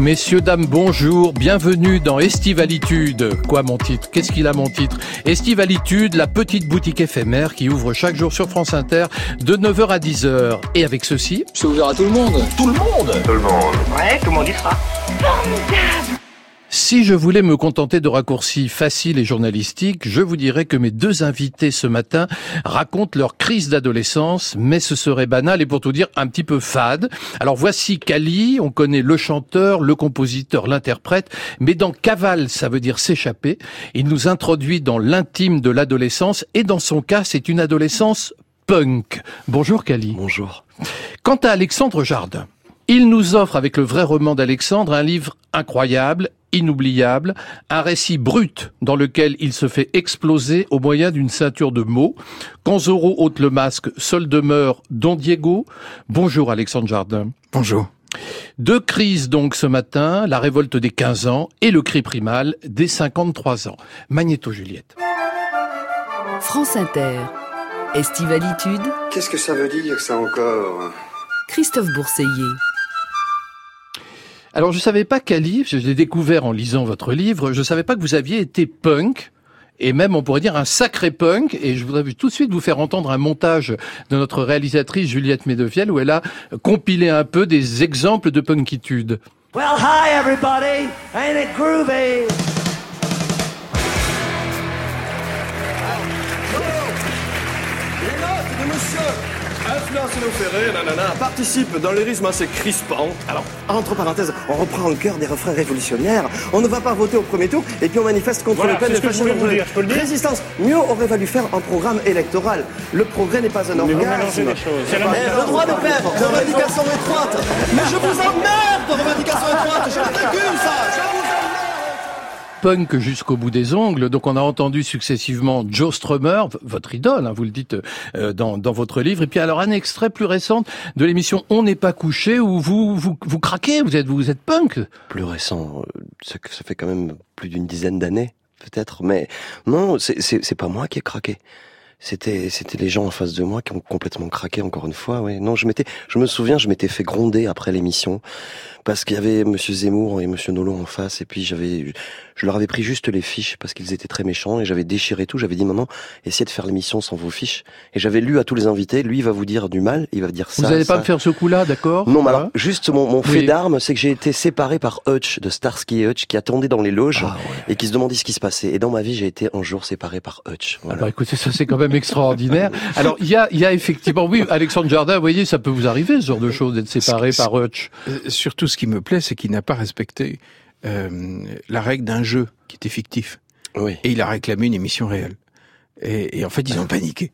Messieurs, dames, bonjour, bienvenue dans Estivalitude. Quoi mon titre? Qu'est-ce qu'il a mon titre? Estivalitude, la petite boutique éphémère qui ouvre chaque jour sur France Inter de 9h à 10h. Et avec ceci... C'est ouvert à tout le monde. Tout le monde Tout le monde. Ouais, tout le monde y sera. Formidable Si je voulais me contenter de raccourcis faciles et journalistiques, je vous dirais que mes deux invités ce matin racontent leur crise d'adolescence, mais ce serait banal et pour tout dire un petit peu fade. Alors voici Kali, on connaît le chanteur, le compositeur, l'interprète, mais dans Cavale, ça veut dire s'échapper. Il nous introduit dans l'intime de l'adolescence et dans son cas, c'est une adolescence punk. Bonjour Kali. Bonjour. Quant à Alexandre Jardin, il nous offre avec le vrai roman d'Alexandre un livre incroyable, inoubliable, un récit brut dans lequel il se fait exploser au moyen d'une ceinture de mots. Quand Zorro ôte le masque, seul demeure Don Diego. Bonjour Alexandre Jardin. Bonjour. Deux crises donc ce matin, la révolte des 15 ans et le cri primal des 53 ans. Magnéto Juliette. France Inter. Estivalitude. Qu'est-ce que ça veut dire ça encore? Christophe Bourseiller. Alors je savais pas qu'Ali, je l'ai découvert en lisant votre livre, je savais pas que vous aviez été punk. Et même, on pourrait dire, un sacré punk. Et je voudrais tout de suite vous faire entendre un montage de notre réalisatrice Juliette Medevielle où elle a compilé un peu des exemples de punkitude. Well, hi everybody, ain't it groovy? Ferré, nanana, participe dans le rythme assez crispant. Alors, entre parenthèses, on reprend en cœur des refrains révolutionnaires. On ne va pas voter au premier tour et puis on manifeste contre Voilà, le peine de dire Résistance. Mieux aurait valu faire un programme électoral. Le progrès n'est pas un orgasme. les Eh, le droit de perdre, revendication étroite. Mais je vous emmerde, revendication étroite. Je le calcule, ça. Punk jusqu'au bout des ongles. Donc on a entendu successivement Joe Strummer, votre idole, hein, vous le dites euh, dans, dans votre livre. Et puis alors un extrait plus récent de l'émission On n'est pas couché où vous, vous vous craquez, vous êtes vous êtes punk. Plus récent, euh, ça, ça fait quand même plus d'une dizaine d'années, peut-être. Mais non, c'est- pas moi qui ai craqué. C'était c'était les gens en face de moi qui ont complètement craqué encore une fois. Oui, non, je m'étais, je me souviens, je m'étais fait gronder après l'émission parce qu'il y avait Monsieur Zemmour et Monsieur Nolo en face et puis j'avais, je leur avais pris juste les fiches parce qu'ils étaient très méchants et j'avais déchiré tout. J'avais dit maman, essayez de faire l'émission sans vos fiches. Et j'avais lu à tous les invités. Lui il va vous dire du mal, il va dire ça. vous n'allez pas me faire ce coup-là, d'accord Non, mais alors, juste mon, mon Oui. fait d'armes, c'est que j'ai été séparé par Hutch, de Starsky et Hutch, qui attendait dans les loges Ah, et qui se demandait ce qui se passait. Et dans ma vie, j'ai été un jour séparé par Hutch. Ah Voilà. bah écoutez, ça c'est quand même extraordinaire. Alors il y a, il y a effectivement, oui, Alexandre Jardin, vous voyez, ça peut vous arriver ce genre de choses d'être séparé par Hutch. Euh, Surtout, ce qui me plaît, c'est qu'il n'a pas respecté euh, la règle d'un jeu qui était fictif. Oui, Et il a réclamé une émission réelle. Et, et en fait, ils ont paniqué.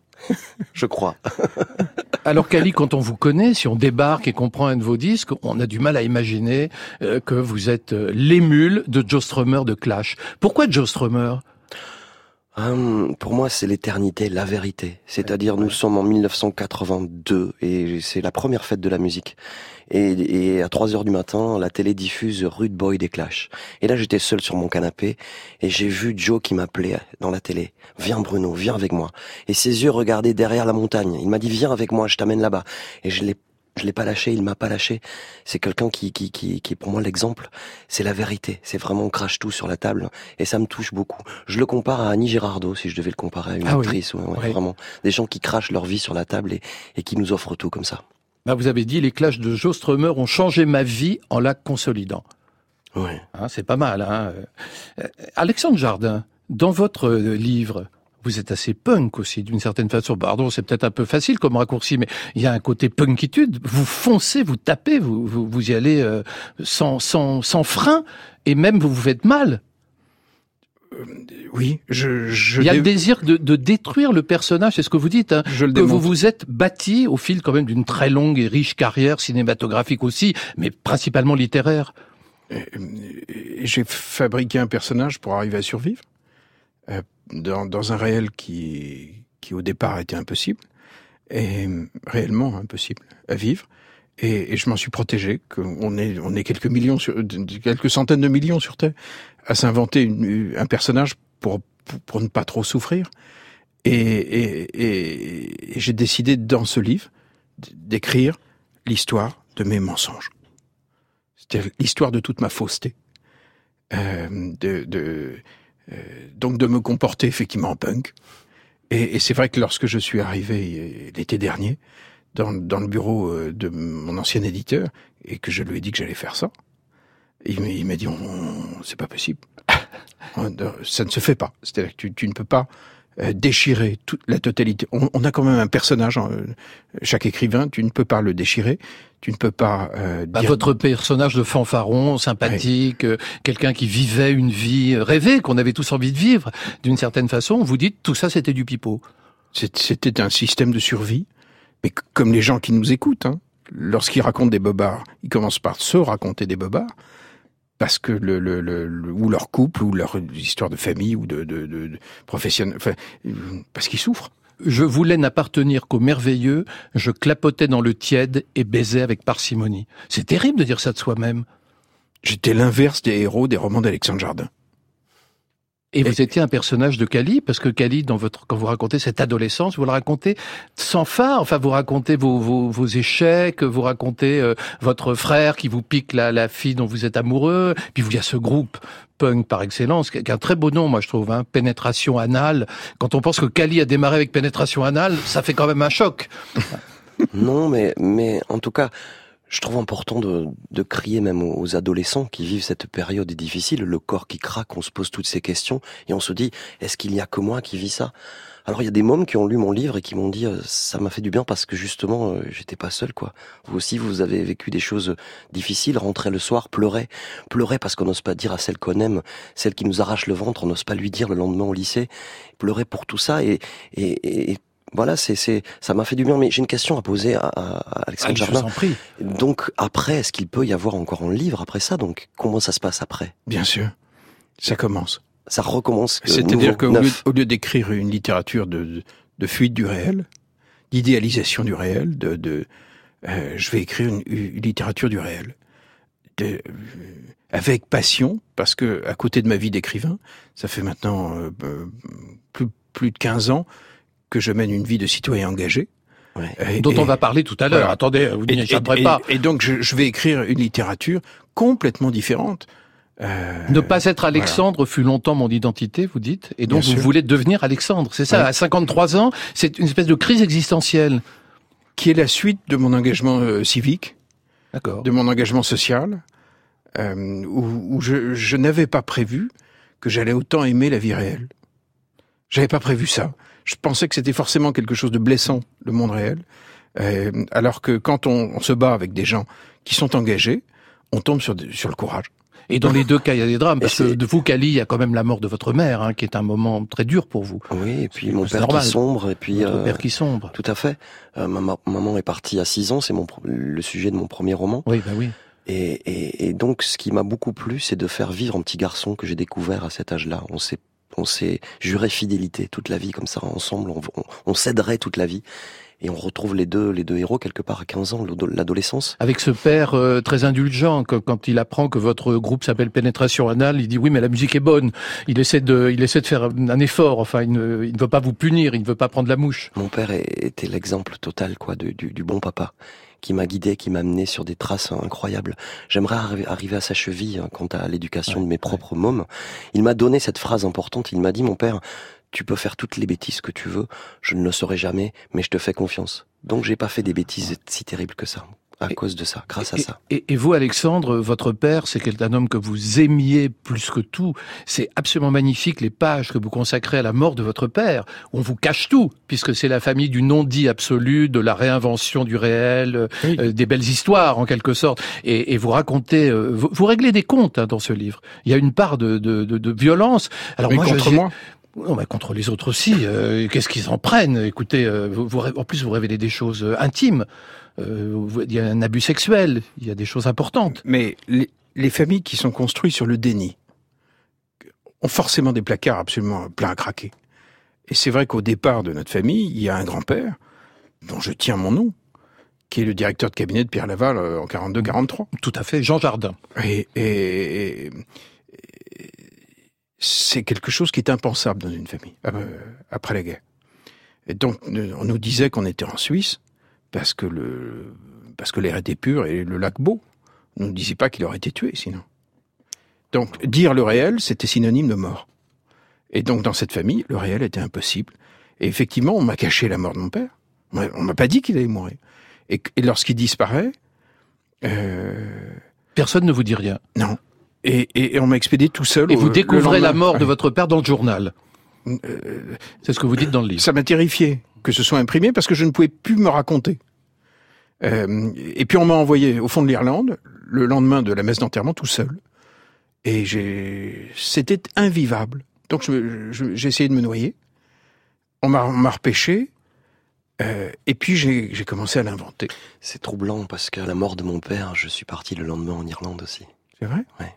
je crois. Alors Kali, quand on vous connaît, si on débarque et qu'on prend un de vos disques, on a du mal à imaginer euh, que vous êtes euh, l'émule de Joe Strummer de Clash. Pourquoi Joe Strummer? Hum, pour moi, c'est l'éternité, la vérité. C'est-à-dire, nous sommes en 1982 et c'est la première fête de la musique. Et, et à 3 heures du matin, la télé diffuse Rude Boy des Clash. Et là, j'étais seul sur mon canapé et j'ai vu Joe qui m'appelait dans la télé. Viens Bruno, viens avec moi. Et ses yeux regardaient derrière la montagne. Il m'a dit viens avec moi, je t'amène là-bas. Et je l'ai je l'ai pas lâché, il m'a pas lâché. C'est quelqu'un qui, qui, qui, qui est pour moi l'exemple. C'est la vérité. C'est vraiment on crache tout sur la table et ça me touche beaucoup. Je le compare à Annie Girardot si je devais le comparer à une Ah oui. actrice. Ouais, ouais, Oui. Vraiment, des gens qui crachent leur vie sur la table et, et qui nous offrent tout comme ça. Bah, Vous avez dit les Clash de Joe Strummer ont changé ma vie en la consolidant. Ouais. Hein, c'est pas mal. Hein Euh, Alexandre Jardin, dans votre euh, livre, vous êtes assez punk aussi, d'une certaine façon. Pardon, c'est peut-être un peu facile comme raccourci, mais il y a un côté punkitude. Vous foncez, vous tapez, vous, vous, vous y allez euh, sans, sans, sans frein, et même vous vous faites mal. Oui, je, je, il y a le désir de, de détruire le personnage, c'est ce que vous dites, hein, je le que vous vous êtes bâti au fil quand même d'une très longue et riche carrière cinématographique aussi, mais principalement littéraire. J'ai fabriqué un personnage pour arriver à survivre euh, dans, un réel qui, qui au départ était impossible et réellement impossible à vivre. Et, je m'en suis protégé. on est quelques millions, quelques centaines de millions sur Terre à s'inventer un personnage pour, ne pas trop souffrir. Et, j'ai décidé dans ce livre d'écrire l'histoire de mes mensonges. C'était l'histoire de toute ma fausseté. Euh, de, donc de me comporter effectivement en punk. Et, c'est vrai que lorsque je suis arrivé l'été dernier dans, dans, le bureau euh, de mon ancien éditeur et que je lui ai dit que j'allais faire ça, il m'a dit c'est pas possible. ça ne se fait pas. C'est-à-dire que tu, tu, ne peux pas euh, déchirer toute la totalité. On, on, a quand même un personnage, hein, chaque écrivain, tu ne peux pas le déchirer, tu ne peux pas. Euh, bah, Votre personnage de fanfaron, sympathique, euh, quelqu'un qui vivait une vie rêvée, qu'on avait tous envie de vivre, d'une certaine façon. Vous dites tout ça, c'était du pipeau. C'était un système de survie, mais comme les gens qui nous écoutent, hein, lorsqu'ils racontent des bobards, ils commencent par se raconter des bobards parce que le, le, le, ou leur couple ou leur histoire de famille ou de, de, de, de professionnel, enfin, parce qu'ils souffrent. Je voulais n'appartenir qu'au merveilleux, je clapotais dans le tiède et baisais avec parcimonie. C'est terrible de dire ça de soi-même. J'étais l'inverse des héros des romans d'Alexandre Jardin. Et vous étiez un personnage de Cali, parce que Cali, dans votre, quand vous racontez cette adolescence, vous le racontez sans phare. Enfin, vous racontez vos, vos, vos échecs, vous racontez euh, votre frère qui vous pique la, la fille dont vous êtes amoureux. Puis il y a ce groupe punk par excellence, qui a un très beau nom, moi je trouve, hein, Pénétration anale. Quand on pense que Cali a démarré avec Pénétration anale, ça fait quand même un choc. non, mais mais en tout cas, je trouve important de, de, crier même aux adolescents qui vivent cette période difficile, le corps qui craque, on se pose toutes ces questions et on se dit est-ce qu'il n'y a que moi qui vis ça? Alors il y a des mômes qui ont lu mon livre et qui m'ont dit euh, ça m'a fait du bien parce que justement euh, j'étais pas seul quoi. Vous aussi vous avez vécu des choses difficiles, rentrer le soir, pleurer, pleurer parce qu'on n'ose pas dire à celle qu'on aime, celle qui nous arrache le ventre, on n'ose pas lui dire le lendemain au lycée, pleurer pour tout ça et, et, et voilà, c'est, c'est, ça m'a fait du bien. Mais j'ai une question à poser à, à Alexandre ah, Jardin. Donc après, est-ce qu'il peut y avoir encore un livre après ça? Donc comment ça se passe après? Bien sûr, ça commence. Ça recommence. C'est-à-dire qu'au lieu, au lieu d'écrire une littérature de, de, fuite du réel, d'idéalisation du réel, de, de euh, je vais écrire une, une, littérature du réel. De, euh, avec passion, parce que à côté de ma vie d'écrivain, ça fait maintenant euh, plus, plus de 15 ans que je mène une vie de citoyen engagé. Ouais. dont et, on va parler tout à l'heure. Voilà. Attendez, vous n'y échapperez pas. Et, donc, je, je, vais écrire une littérature complètement différente. Euh, ne pas être Alexandre voilà. fut longtemps mon identité, vous dites, et donc Bien vous sûr. voulez devenir Alexandre. C'est ça, ouais. à 53 ans, c'est une espèce de crise existentielle. Qui est la suite de mon engagement euh, civique, de mon engagement social, euh, où, où, je, je n'avais pas prévu que j'allais autant aimer la vie réelle. J'avais pas prévu ça je pensais que c'était forcément quelque chose de blessant, le monde réel. Euh, alors que quand on, on, se bat avec des gens qui sont engagés, on tombe sur, sur le courage. Et dans les deux cas, il y a des drames, parce que de vous, Cali, il y a quand même la mort de votre mère, hein, qui est un moment très dur pour vous. Oui, et puis mon père normal. qui sombre, et puis votre euh, père qui sombre. Tout à fait. Euh, ma maman est partie à 6 ans, c'est mon le sujet de mon premier roman. Oui, bah oui. Et, et, et donc, ce qui m'a beaucoup plu, c'est de faire vivre un petit garçon que j'ai découvert à cet âge-là. On s'est on s'est juré fidélité toute la vie comme ça ensemble, on, on, on s'aiderait toute la vie. Et on retrouve les deux, les deux héros quelque part à 15 ans, l'adolescence. Avec ce père euh, très indulgent, que, quand il apprend que votre groupe s'appelle Pénétration Anale, il dit oui, mais la musique est bonne. Il essaie de, il essaie de faire un effort. Enfin, il ne, il ne veut pas vous punir, il ne veut pas prendre la mouche. Mon père était l'exemple total, quoi, de, du, du bon papa qui m'a guidé, qui m'a amené sur des traces incroyables. J'aimerais arriver à sa cheville hein, quant à l'éducation ouais, de mes propres mômes. Il m'a donné cette phrase importante. Il m'a dit, mon père, tu peux faire toutes les bêtises que tu veux, je ne le saurai jamais, mais je te fais confiance. Donc j'ai pas fait des bêtises si terribles que ça à et, cause de ça, grâce et, à ça. Et, et, vous, Alexandre, votre père, c'est un homme que vous aimiez plus que tout. C'est absolument magnifique les pages que vous consacrez à la mort de votre père. On vous cache tout, puisque c'est la famille du non-dit absolu, de la réinvention du réel, oui. euh, des belles histoires en quelque sorte. Et, vous racontez, euh, vous, vous, réglez des comptes hein, dans ce livre. Il y a une part de, de, de, de violence. Alors moi, contre moi? Non, mais contre les autres aussi. Euh, Qu'est-ce qu'ils en prennent? Écoutez, euh, vous, vous, en plus, vous révélez des choses euh, intimes. Euh, il y a un abus sexuel. Il y a des choses importantes. Mais les, les, familles qui sont construites sur le déni ont forcément des placards absolument pleins à craquer. Et c'est vrai qu'au départ de notre famille, il y a un grand-père dont je tiens mon nom, qui est le directeur de cabinet de Pierre Laval en 42-43. Tout à fait, Jean Jardin. Et, et, et c'est quelque chose qui est impensable dans une famille euh, après la guerre. Et donc, on nous disait qu'on était en Suisse parce que le parce que l'air était pur et le lac beau. On ne disait pas qu'il aurait été tué, sinon. Donc, dire le réel, c'était synonyme de mort. Et donc, dans cette famille, le réel était impossible. Et effectivement, on m'a caché la mort de mon père. On m'a pas dit qu'il allait mourir. Et, lorsqu'il disparaît, euh... personne ne vous dit rien. Non. Et, et, on m'a expédié tout seul. Et vous découvrez la mort de votre père dans le journal. Euh, C'est ce que vous dites dans le livre. Ça m'a terrifié que ce soit imprimé parce que je ne pouvais plus me raconter. Euh, et puis on m'a envoyé au fond de l'Irlande le lendemain de la messe d'enterrement tout seul. Et j'ai, c'était invivable. Donc j'ai essayé de me noyer. On m'a repêché. Euh, et puis j'ai commencé à l'inventer. C'est troublant parce qu'à la mort de mon père, je suis parti le lendemain en Irlande aussi. C'est vrai? Ouais.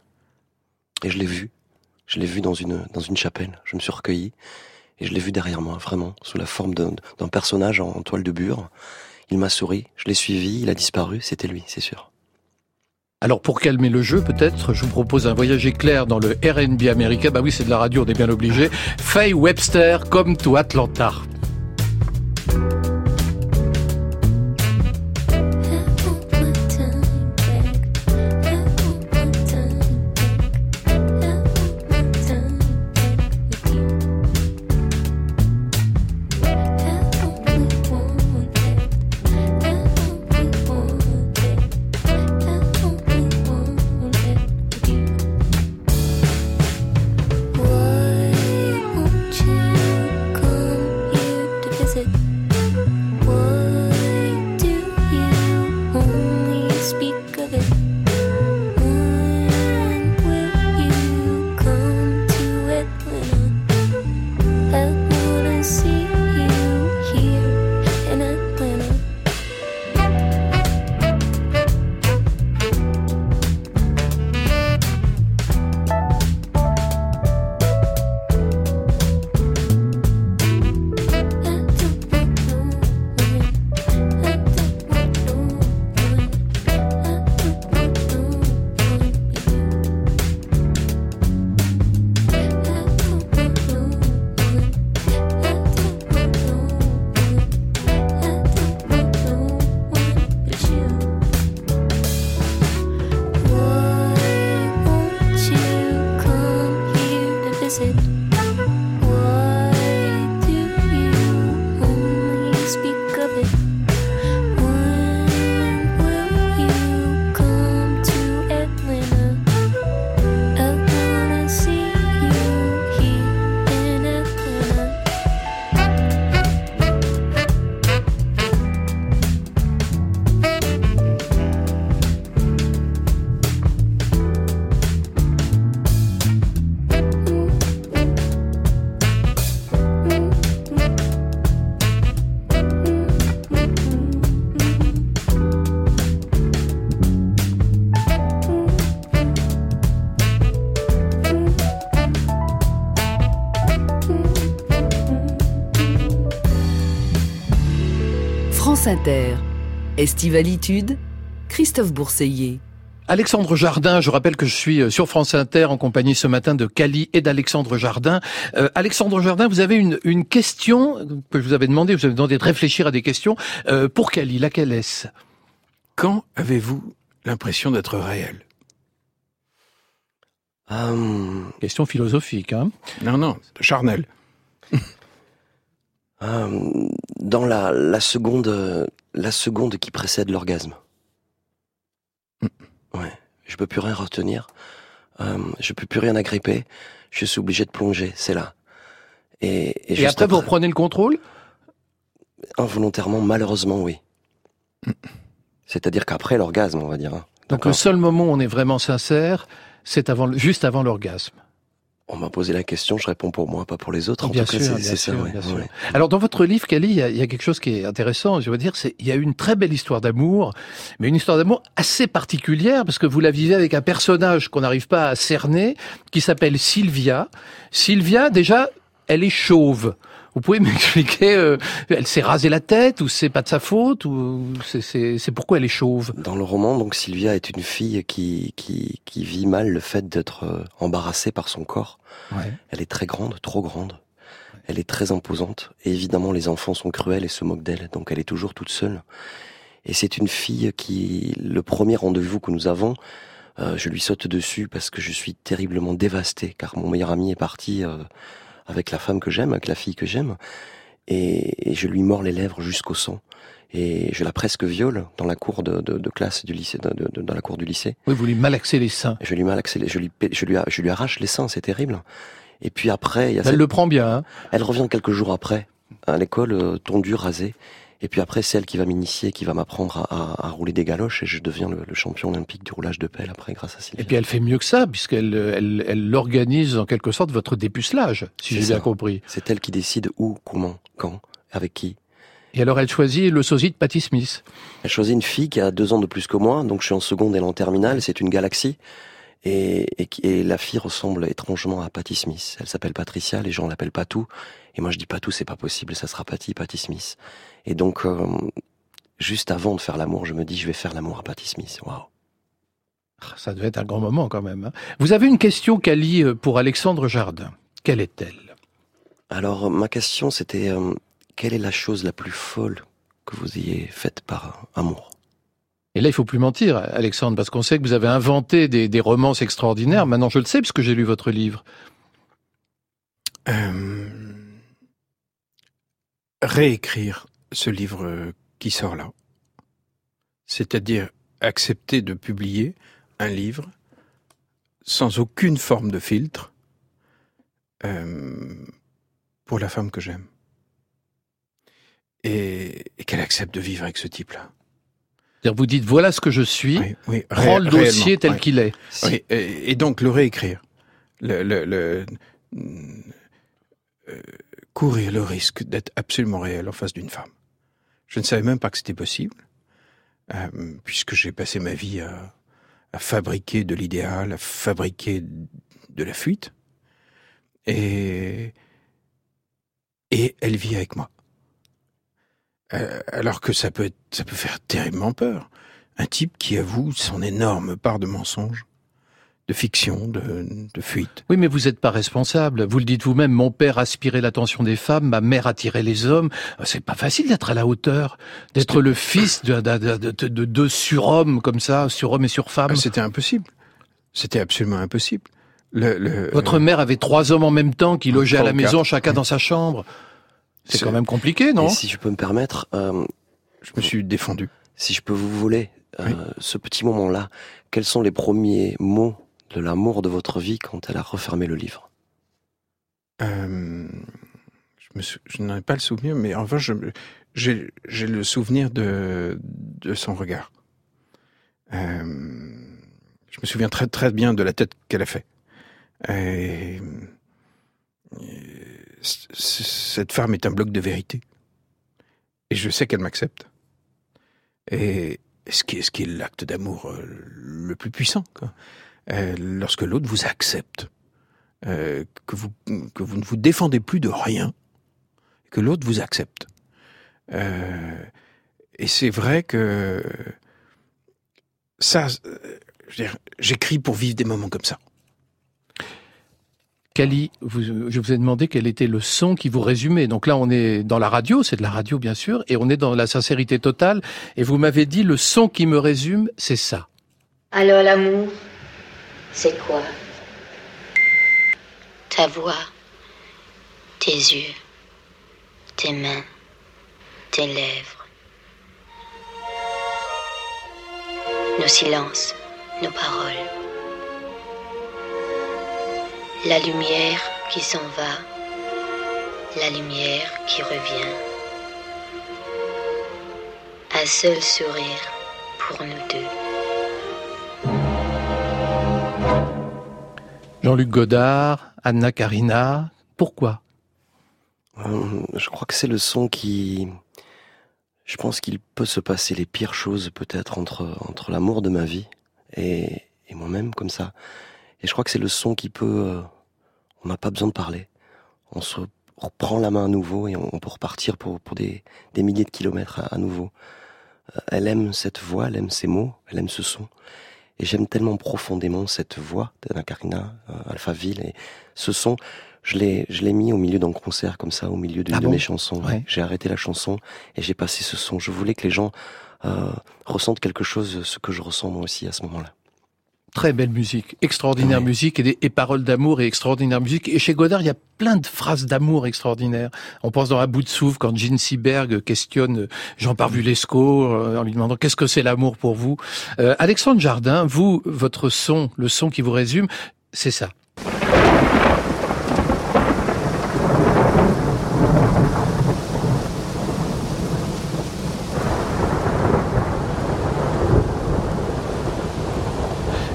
Et je l'ai vu. Je l'ai vu dans une dans une chapelle. Je me suis recueilli et je l'ai vu derrière moi, vraiment, sous la forme d'un personnage en, toile de bure. Il m'a souri, je l'ai suivi, il a disparu, c'était lui, c'est sûr. Alors pour calmer le jeu, peut-être, je vous propose un voyage éclair dans le R&B américain. Bah oui, c'est de la radio, on est bien obligé. Faye Webster, comme to Atlanta. Inter. Estivalitude, Christophe Bourseiller. Alexandre Jardin, je rappelle que je suis euh, sur France Inter en compagnie ce matin de Cali et d'Alexandre Jardin. Euh, Alexandre Jardin, vous avez une, une, question que je vous avais demandé, vous avez demandé de réfléchir à des questions. Euh, pour Cali, laquelle est-ce? Quand avez-vous l'impression d'être réel? Question philosophique, hein Non, non, charnel. Euh, dans la, la, seconde, la seconde qui précède l'orgasme. Mm. Ouais, je peux plus rien retenir. Euh, je peux plus rien agripper. Je suis obligé de plonger. C'est là. Et, et, et après, vous reprenez le contrôle? Involontairement, malheureusement, oui. Mm. C'est-à-dire qu'après l'orgasme, on va dire. Hein. Donc le seul moment où on est vraiment sincère, c'est avant, juste avant l'orgasme. On m'a posé la question, je réponds pour moi, pas pour les autres. En bien tout sûr, c'est ça. Alors dans votre livre, Kelly, il y, y, a, quelque chose qui est intéressant. Je veux dire, c'est il y a une très belle histoire d'amour, mais une histoire d'amour assez particulière parce que vous la vivez avec un personnage qu'on n'arrive pas à cerner, qui s'appelle Sylvia. Sylvia, déjà, elle est chauve. Vous pouvez m'expliquer, euh, elle s'est rasée la tête ou c'est pas de sa faute ou c'est pourquoi elle est chauve? Dans le roman, donc Sylvia est une fille qui qui, qui vit mal le fait d'être euh, embarrassée par son corps. Ouais. Elle est très grande, trop grande. Elle est très imposante et évidemment les enfants sont cruels et se moquent d'elle, donc elle est toujours toute seule. Et c'est une fille qui, le premier rendez-vous que nous avons, euh, je lui saute dessus parce que je suis terriblement dévasté, car mon meilleur ami est parti euh, avec la femme que j'aime, avec la fille que j'aime, et, je lui mords les lèvres jusqu'au sang. Et je la presque viole dans la cour de, classe du lycée, dans la cour du lycée. Oui, vous lui malaxez les seins. Je lui malaxe les, je lui, je lui, je lui arrache les seins, c'est terrible. Et puis après, il y a elle le prend bien. Hein elle revient quelques jours après à l'école, euh, tondue, rasée. Et puis après, c'est elle qui va m'initier, qui va m'apprendre à, rouler des galoches, et je deviens le, champion olympique du roulage de pelle après, grâce à Sylvie. Et puis elle fait mieux que ça, puisqu'elle elle, elle organise en quelque sorte votre dépucelage, si j'ai bien compris. C'est elle qui décide où, comment, quand, avec qui. Et alors elle choisit le sosie de Patty Smith. Elle choisit une fille qui a deux ans de plus que moi, donc je suis en seconde, elle en terminale, c'est une galaxie. Et, et, la fille ressemble étrangement à Patty Smith. Elle s'appelle Patricia, les gens l'appellent Patou. Et moi je dis Patou, c'est pas possible, ça sera Patty, Patty Smith. Et donc, euh, juste avant de faire l'amour, je me dis, je vais faire l'amour à Patty Smith. Waouh. Ah, ça devait être un grand moment quand même. Hein. Vous avez une question, Cali, euh, pour Alexandre Jardin. Quelle est-elle? Alors, ma question, c'était euh, quelle est la chose la plus folle que vous ayez faite par amour? Et là, il faut plus mentir, Alexandre, parce qu'on sait que vous avez inventé des, romances extraordinaires. Maintenant, je le sais, puisque j'ai lu votre livre. Réécrire ce livre qui sort là. C'est-à-dire accepter de publier un livre sans aucune forme de filtre euh, pour la femme que j'aime. Et, qu'elle accepte de vivre avec ce type-là. Vous dites voilà ce que je suis, prends le dossier tel qu'il est. et, donc le réécrire, le, le, euh, courir le risque d'être absolument réel en face d'une femme. Je ne savais même pas que c'était possible, euh, puisque j'ai passé ma vie à, fabriquer de l'idéal, à fabriquer de la fuite. Et, et elle vit avec moi. Euh, alors que ça peut être, ça peut faire terriblement peur. Un type qui avoue son énorme part de mensonge de fiction, de, de, fuite. Oui, mais vous n'êtes pas responsable. Vous le dites vous-même, mon père aspirait l'attention des femmes, ma mère attirait les hommes. C'est pas facile d'être à la hauteur, d'être le fils de deux surhommes comme ça, surhommes et surfemmes. Ah, c'était impossible. C'était absolument impossible. Le, Votre mère avait trois hommes en même temps qui logeaient à la maison, chacun dans sa chambre. C'est quand même compliqué, non Si je peux me permettre, euh, je me suis défendu. Si je peux vous voler euh, ce petit moment-là, quels sont les premiers mots de l'amour de votre vie quand elle a refermé le livre? Euh, Je, n'en ai pas le souvenir, mais enfin, j'ai le souvenir de, de son regard. Euh, je me souviens très très bien de la tête qu'elle a fait. Et, cette femme est un bloc de vérité. Et je sais qu'elle m'accepte. Et ce qui est, ce qui est l'acte d'amour euh, le plus puissant. Quoi. Euh, lorsque l'autre vous accepte, euh, que, vous, que vous ne vous défendez plus de rien, que l'autre vous accepte. Et c'est vrai que ça, j'écris pour vivre des moments comme ça. Kali, je vous ai demandé quel était le son qui vous résumait. Donc là, on est dans la radio, c'est de la radio bien sûr, et on est dans la sincérité totale. Et vous m'avez dit, le son qui me résume, c'est ça. Alors l'amour, c'est quoi? Ta voix, tes yeux, tes mains, tes lèvres, nos silences, nos paroles, la lumière qui s'en va, la lumière qui revient, un seul sourire pour nous deux. Jean-Luc Godard, Anna Karina, pourquoi? Euh, Je crois que c'est le son qui... Je pense qu'il peut se passer les pires choses peut-être entre, entre l'amour de ma vie et, moi-même comme ça. Et je crois que c'est le son qui peut... Euh, on n'a pas besoin de parler. On se reprend la main à nouveau et on, peut repartir pour, pour des, des milliers de kilomètres à, nouveau. Euh, elle aime cette voix, elle aime ces mots, elle aime ce son. Et j'aime tellement profondément cette voix d'Anna Karina, euh, Alphaville, et ce son. je l'ai, je l'ai mis au milieu d'un concert comme ça, au milieu d'une Ah de bon mes chansons. Ouais. J'ai arrêté la chanson et j'ai passé ce son. Je voulais que les gens euh, ressentent quelque chose, ce que je ressens moi aussi à ce moment-là. Très belle musique, extraordinaire musique et, des, et paroles d'amour et extraordinaire musique. Et chez Godard, il y a plein de phrases d'amour extraordinaires. On pense dans Un bout de souffle quand Gene Seberg questionne Jean Parvulesco euh, en lui demandant qu'est-ce que c'est l'amour pour vous? Euh, Alexandre Jardin, vous, votre son, le son qui vous résume, c'est ça.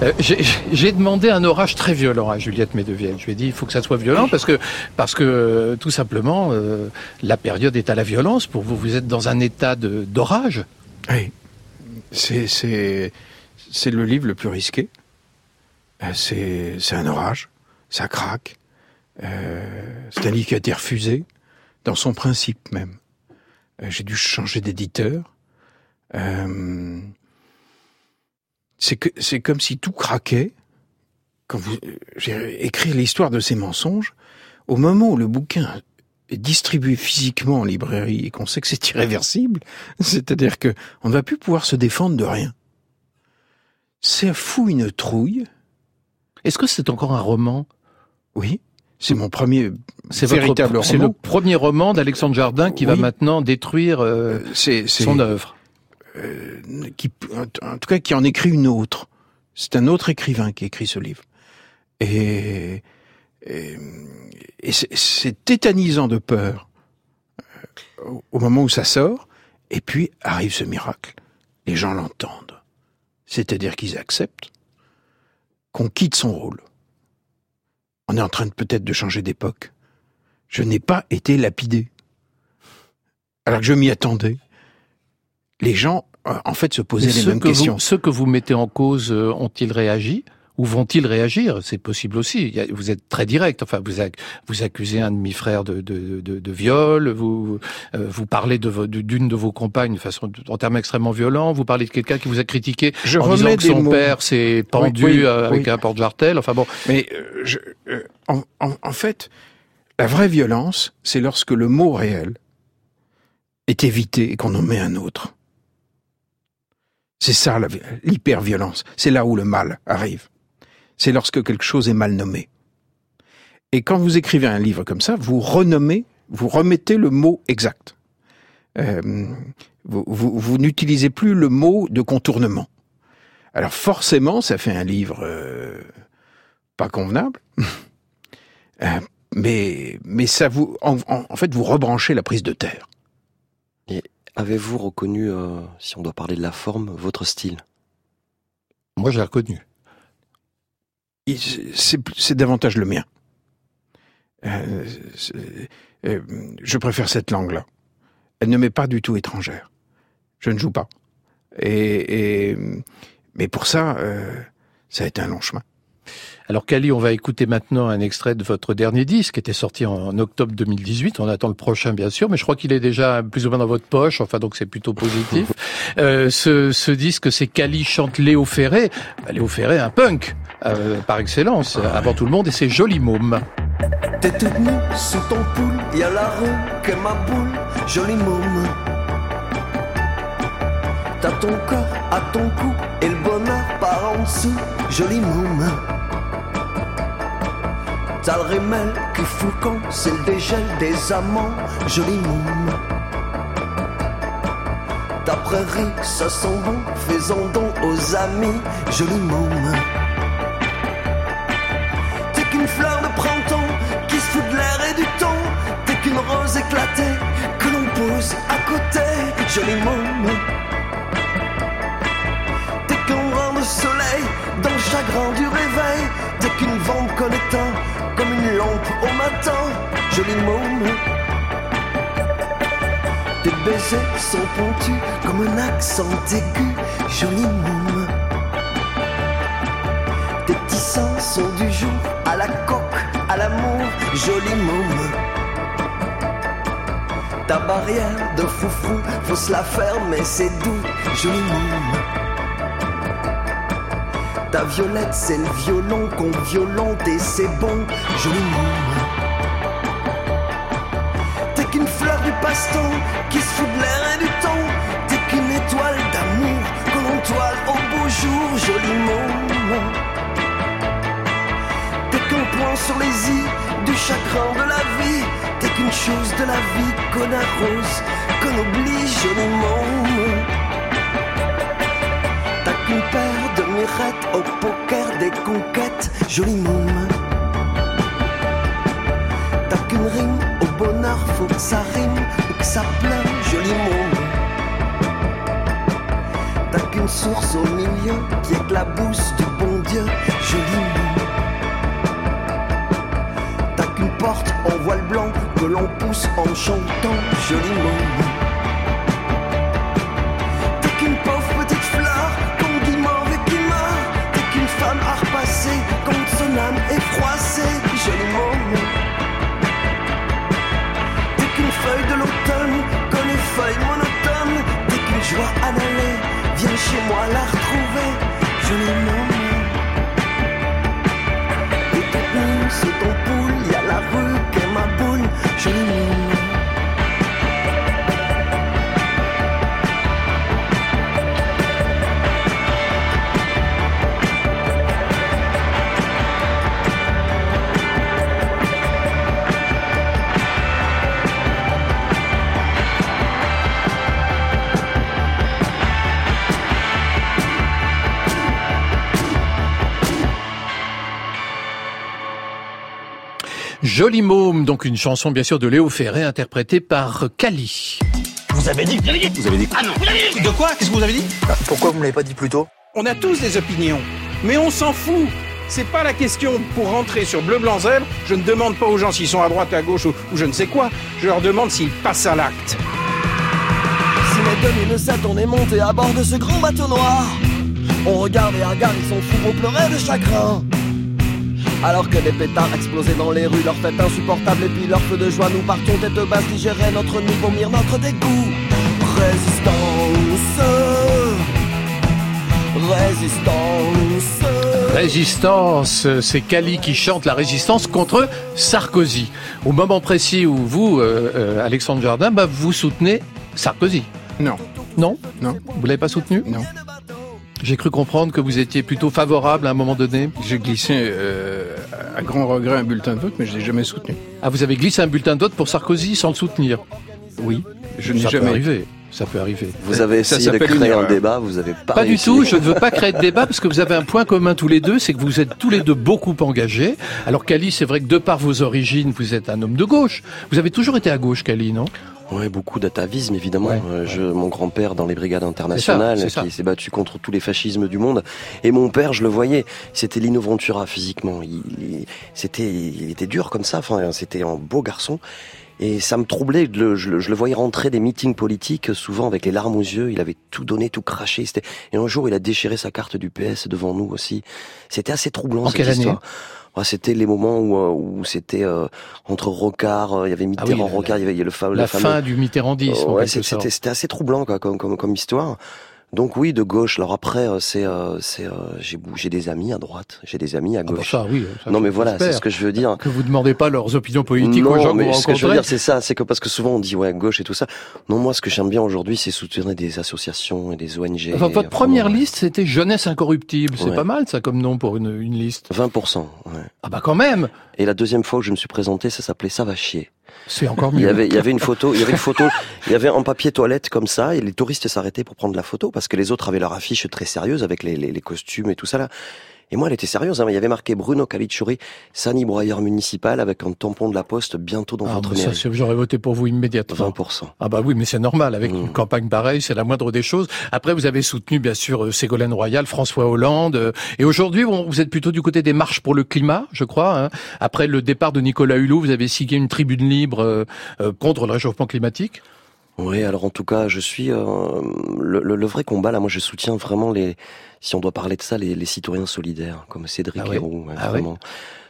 Euh, J'ai demandé un orage très violent à Juliette Medevielle. Je lui ai dit il faut que ça soit violent parce que parce que euh, tout simplement euh, la période est à la violence pour vous. Vous êtes dans un état d'orage. Oui. C'est, le livre le plus risqué. C'est, un orage. Ça craque. C'est un livre qui a été refusé dans son principe même. J'ai dû changer d'éditeur. C'est que, c'est comme si tout craquait. Quand vous, euh, j'ai écrit l'histoire de ces mensonges, au moment où le bouquin est distribué physiquement en librairie et qu'on sait que c'est irréversible, c'est-à-dire que on ne va plus pouvoir se défendre de rien. C'est fou une trouille. Est-ce que c'est encore un roman? Oui, c'est mon premier C'est votre- véritable C'est le roman. premier roman d'Alexandre Jardin qui va maintenant détruire euh, Euh, c'est, c'est son œuvre. Euh, qui, en tout cas, qui en écrit une autre. C'est un autre écrivain qui écrit ce livre. Et, et, c'est, tétanisant de peur euh, au, au moment où ça sort. Et puis arrive ce miracle. Les gens l'entendent. C'est-à-dire qu'ils acceptent qu'on quitte son rôle. On est en train peut-être de changer d'époque. Je n'ai pas été lapidé. Alors que je m'y attendais les gens, euh, en fait, se posaient les mêmes que questions. Vous, ceux que vous mettez en cause euh, ont-ils réagi ou vont-ils réagir? C'est possible aussi. Vous êtes très direct. Enfin, vous, vous accusez un demi-frère de, de, de, de viol. Vous euh, vous parlez de d'une de vos compagnes de façon en termes extrêmement violents. Vous parlez de quelqu'un qui vous a critiqué Je en disant que son mots. père s'est pendu oui, avec oui. un porte-jartel. Enfin bon, Mais euh, je, euh, en, en- en fait, la vraie violence, c'est lorsque le mot réel est évité et qu'on en met un autre. C'est ça l'hyperviolence. C'est là où le mal arrive. C'est lorsque quelque chose est mal nommé. Et quand vous écrivez un livre comme ça, vous renommez, vous remettez le mot exact. Euh, vous n'utilisez plus le mot de contournement. Alors forcément, ça fait un livre euh, pas convenable, Euh, mais ça vous en fait vous rebranchez la prise de terre. Avez-vous reconnu, euh, si on doit parler de la forme, votre style? Moi je l'ai reconnu. C'est- davantage le mien. Euh, euh, je préfère cette langue-là. Elle ne m'est pas du tout étrangère. Je ne joue pas. Et, et mais pour ça, euh, ça a été un long chemin. Alors Kali, on va écouter maintenant un extrait de votre dernier disque qui était sorti en, octobre 2018. On attend le prochain bien sûr, mais je crois qu'il est déjà plus ou moins dans votre poche. Enfin donc c'est plutôt positif. Euh, ce, ce disque, c'est Kali chante Léo Ferré. Bah, Léo Ferré, un punk euh, par excellence, avant tout le monde, et c'est Joli Môme. T'es toute nue sous ton poule, y a la rue que ma boule, joli môme. T'as ton corps à ton cou et le bonheur par en dessous, joli môme. T'as le rémel qui fout c'est le dégel des amants, joli môme. Ta prairie, ça sent bon, fais-en don aux amis, joli môme. T'es qu'une fleur de printemps qui se fout de l'air et du temps. T'es qu'une rose éclatée que l'on pose à côté, joli môme. T'es qu'un grain de soleil dans le chagrin du réveil. T'es qu'une vente une lampe joli môme. Tes baisers sont pontus comme un accent aigu, joli môme. Tes petits sont du jour à la coque, à l'amour, joli môme. Ta barrière de foufou, faut se la faire, mais c'est doux, joli môme. Ta violette, c'est le violon qu'on violente et c'est bon, joli môme. Qui se fout de l'air et du temps. T'es qu'une étoile d'amour que l'on toile au beau jour, joli mot. T'es qu'un point sur les i du chagrin de la vie. T'es qu'une chose de la vie qu'on arrose, qu'on oublie joliment. T'as qu'une paire de mirettes au poker des conquêtes, joli môme. T'as qu'une rime au bonheur, faut que ça rime ou que ça pleure, joli. T'as qu'une source au milieu qui éclabousse du bon Dieu, joli môme. T'as qu'une porte en voile blanc que l'on pousse en chantant, joli môme. Chez moi la retrouver, joli môme. Joli môme, donc une chanson bien sûr de Léo Ferré interprétée par Kali. Vous avez dit Vous avez dit Vous avez dit Ah non, vous avez dit De quoi Qu'est-ce que vous avez dit Pourquoi vous me l'avez pas dit plus tôt? On a tous des opinions, mais on s'en fout. C'est pas la question. Pour rentrer sur bleu blanc zèbre, je ne demande pas aux gens s'ils sont à droite, à gauche ou, ou je ne sais quoi. Je leur demande s'ils passent à l'acte. Si les 2007 on est monté à bord de ce grand bateau noir On regarde et regarde, ils sont fous pour pleurer de chagrin alors que des pétards explosaient dans les rues, leur fête insupportable et puis leur feu de joie, nous partons tête basse digérer notre nid, vomir notre dégoût. Résistance, résistance. Résistance, c'est Kali qui chante la résistance contre Sarkozy. Au moment précis où vous, euh, euh, Alexandre Jardin, bah, vous soutenez Sarkozy. Non. Non? Non. Vous l'avez pas soutenu? Non. J'ai cru comprendre que vous étiez plutôt favorable à un moment donné. J'ai glissé euh, à grand regret un bulletin de vote, mais je l'ai jamais soutenu. Ah, vous avez glissé un bulletin de vote pour Sarkozy sans le soutenir Oui, je n'ai Ça jamais. peut arriver. Ça peut arriver. Vous avez Ça essayé de créer un débat, vous avez pas Pas du tout, je ne veux pas créer de débat parce que vous avez un point commun tous les deux, c'est que vous êtes tous les deux beaucoup engagés. Alors Kali, c'est vrai que de par vos origines, vous êtes un homme de gauche. Vous avez toujours été à gauche, Kali, non? Ouais, beaucoup d'atavisme évidemment. Ouais, Euh, je, mon grand-père dans les brigades internationales, ça, qui s'est battu contre tous les fascismes du monde, et mon père, je le voyais, c'était Lino Ventura physiquement. Il, il- c'était, il était dur comme ça. Enfin, c'était un beau garçon. Et ça me troublait, de le- je, le- je le voyais rentrer des meetings politiques, souvent avec les larmes aux yeux, il avait tout donné, tout craché. Et un jour, il a déchiré sa carte du PS devant nous aussi. C'était assez troublant En cette quelle année c'était les moments où, euh, où c'était euh, entre Rocard, euh, il y avait Ah oui, Mitterrand, la- Rocard, il y avait le, fa- le La fameux... fin du mitterrandisme. Ouais, c'était c'était assez troublant quoi, comme, comme, comme histoire. Donc oui, de gauche. Alors après, euh, c'est euh, c'est euh, j'ai j'ai des amis à droite, j'ai des amis à Ah bah gauche. ça, oui. ça, non mais voilà, c'est ce que je veux dire. Que vous demandez pas leurs opinions politiques non, aux gens mais vous ce que je veux dire, c'est ça, c'est que parce que souvent on dit ouais gauche et tout ça. Non, moi, ce que j'aime bien aujourd'hui, c'est soutenir des associations et des ONG. Enfin, votre première vraiment, liste, c'était Jeunesse incorruptible. C'est Ouais. pas mal, ça, comme nom pour une, une liste. 20%. Ouais. Ah bah quand même Et la deuxième fois où je me suis présenté, ça s'appelait ça va chier. C'est encore mieux. Il y avait, il y avait une photo, il y avait une photo, il y avait un papier toilette comme ça, et les touristes s'arrêtaient pour prendre la photo parce que les autres avaient leur affiche très sérieuse avec les, les, les costumes et tout ça là. Et moi, elle était sérieuse. Hein. Il y avait marqué Bruno Caliciuri, Sani broyeur municipal avec un tampon de la Poste bientôt dans Ah, votre mairie. j'aurais voté pour vous immédiatement. 20%. Ah bah oui, mais c'est normal, avec Mmh. une campagne pareille, c'est la moindre des choses. Après, vous avez soutenu, bien sûr, euh, Ségolène Royal, François Hollande, euh, et aujourd'hui, vous êtes plutôt du côté des marches pour le climat, je crois. hein. Après le départ de Nicolas Hulot, vous avez signé une tribune libre euh, euh, contre le réchauffement climatique? Oui, alors en tout cas, je suis euh, le, le- le vrai combat là. Moi, je soutiens vraiment les, si on doit parler de ça, les, les citoyens solidaires comme Cédric Ah ouais? Héroux, ouais, Ah ouais? vraiment.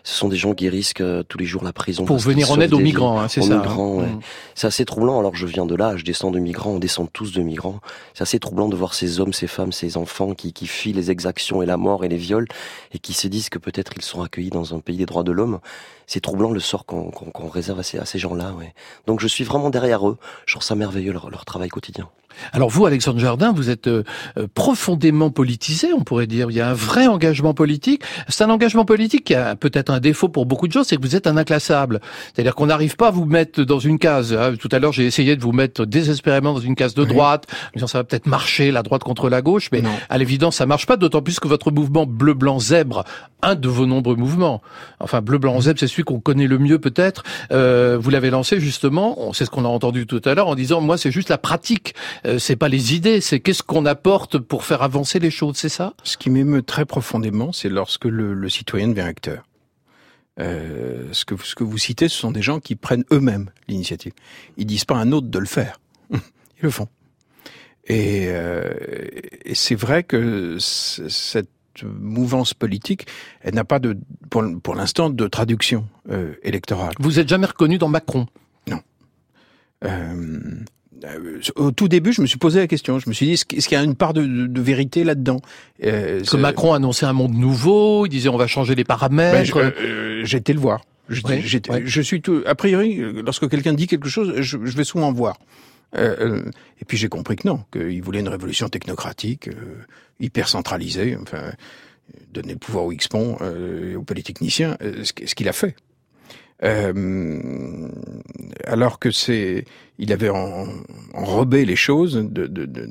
Ce sont des gens qui risquent euh, tous les jours la prison. Pour venir en aide aux migrants, hein, c'est ça. Migrants, hein. C'est assez troublant. Alors je viens de là, je descends de migrants, on descend tous de migrants. C'est assez troublant de voir ces hommes, ces femmes, ces enfants qui, qui fuient les exactions et la mort et les viols et qui se disent que peut-être ils sont accueillis dans un pays des droits de l'homme. C'est troublant le sort qu'on réserve à ces, à ces gens-là. Ouais. Donc je suis vraiment derrière eux. Je trouve ça merveilleux leur, leur travail quotidien. Alors vous, Alexandre Jardin, vous êtes euh, euh, profondément politisé, on pourrait dire. Il y a un vrai engagement politique. C'est un engagement politique qui a peut-être un défaut pour beaucoup de gens, c'est que vous êtes un inclassable. C'est-à-dire qu'on n'arrive pas à vous mettre dans une case. Hein. Tout à l'heure, j'ai essayé de vous mettre désespérément dans une case de droite, disant ça va peut-être marcher, la droite contre la gauche, mais à l'évidence, ça marche pas, d'autant plus que votre mouvement bleu-blanc-zèbre, un de vos nombreux mouvements, enfin bleu-blanc-zèbre, c'est celui qu'on connaît le mieux peut-être, euh, vous l'avez lancé justement, c'est ce qu'on a entendu tout à l'heure, en disant, moi, c'est juste la pratique euh, c'est pas les idées, c'est qu'est-ce qu'on apporte pour faire avancer les choses, c'est ça? Ce qui m'émeut très profondément, c'est lorsque le, citoyen devient acteur. Euh, ce, que, ce que vous citez, ce sont des gens qui prennent eux-mêmes l'initiative. Ils disent pas à un autre de le faire. Ils le font. Et, euh, et c'est vrai que cette mouvance politique, elle n'a pas de, pour, pour l'instant, de traduction euh, électorale. Vous êtes jamais reconnu dans Macron? Non. Euh, euh, au tout début, je me suis posé la question. Je me suis dit, est-ce qu'il y a une part de, vérité là-dedans? Euh, que Macron annonçait un monde nouveau. Il disait, on va changer les paramètres. Ben, euh, j'ai été le voir. Je, suis tout. A priori, lorsque quelqu'un dit quelque chose, je, vais souvent voir. et puis j'ai compris que non, qu'il voulait une révolution technocratique, hyper centralisée, enfin, donner le pouvoir aux expons, aux polytechniciens, ce qu'il a fait. Euh, alors que c'est, il avait enrobé les choses de, de, de,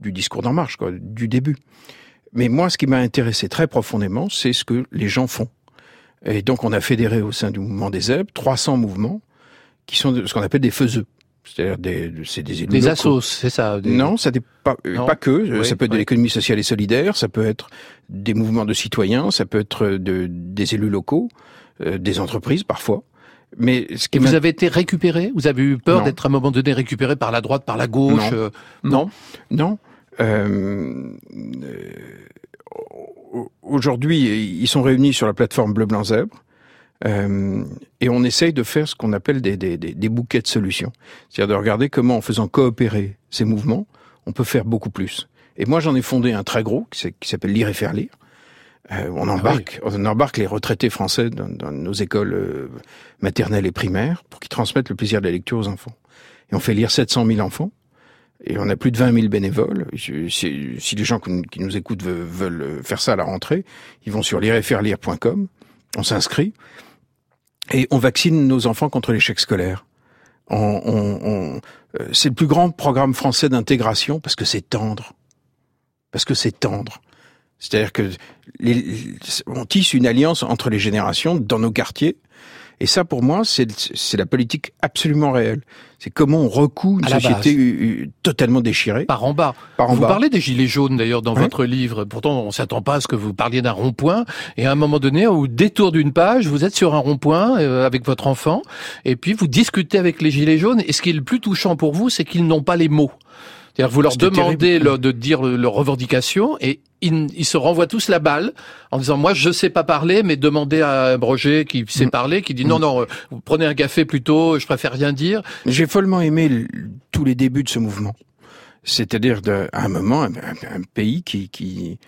du discours d'En Marche, quoi, du début. Mais moi, ce qui m'a intéressé très profondément, c'est ce que les gens font. Et donc, on a fédéré au sein du mouvement des ZEB 300 mouvements qui sont ce qu'on appelle des faiseux. C'est-à-dire des, c'est des élus Des assos, c'est ça Non, ça n'est pas, pas que. ça peut être de l'économie sociale et solidaire, ça peut être des mouvements de citoyens, ça peut être de, des élus locaux. Euh, des entreprises parfois. Mais ce qui vous avez été récupéré? Vous avez eu peur d'être à un moment donné récupéré par la droite, par la gauche Non, euh, non. Euh, Aujourd'hui, ils sont réunis sur la plateforme Bleu Blanc Zèbre. et on essaye de faire ce qu'on appelle des, des, des, bouquets de solutions. C'est-à-dire de regarder comment, en faisant coopérer ces mouvements, on peut faire beaucoup plus. Et moi, j'en ai fondé un très gros qui s'appelle Lire et faire lire, euh, on ah embarque, on embarque les retraités français dans, nos écoles euh, maternelles et primaires pour qu'ils transmettent le plaisir de la lecture aux enfants. Et on fait lire 700 000 enfants. Et on a plus de 20 000 bénévoles. Si, les gens qui nous écoutent veulent, faire ça à la rentrée, ils vont sur lireetfairelire.com, on s'inscrit, et on vaccine nos enfants contre l'échec scolaire. On, euh, c'est le plus grand programme français d'intégration parce que c'est tendre. Parce que c'est tendre. C'est-à-dire que les, on tisse une alliance entre les générations dans nos quartiers. Et ça, pour moi, c'est la politique absolument réelle. C'est comment on recoue une société totalement déchirée. Par en bas. Par en vous parlez des gilets jaunes d'ailleurs dans votre livre. Pourtant, on s'attend pas à ce que vous parliez d'un rond-point. Et à un moment donné, au détour d'une page, vous êtes sur un rond-point euh, avec votre enfant, et puis vous discutez avec les gilets jaunes. Et ce qui est le plus touchant pour vous, c'est qu'ils n'ont pas les mots. C'est-à-dire vous leur demandez de dire leurs revendications et ils, se renvoient tous la balle en disant moi je sais pas parler mais demandez à un Broger qui sait mm. parler qui dit non mm. non vous prenez un café plutôt je préfère rien dire. J'ai follement aimé tous les débuts de ce mouvement. C'est-à-dire à un moment un, pays qui qui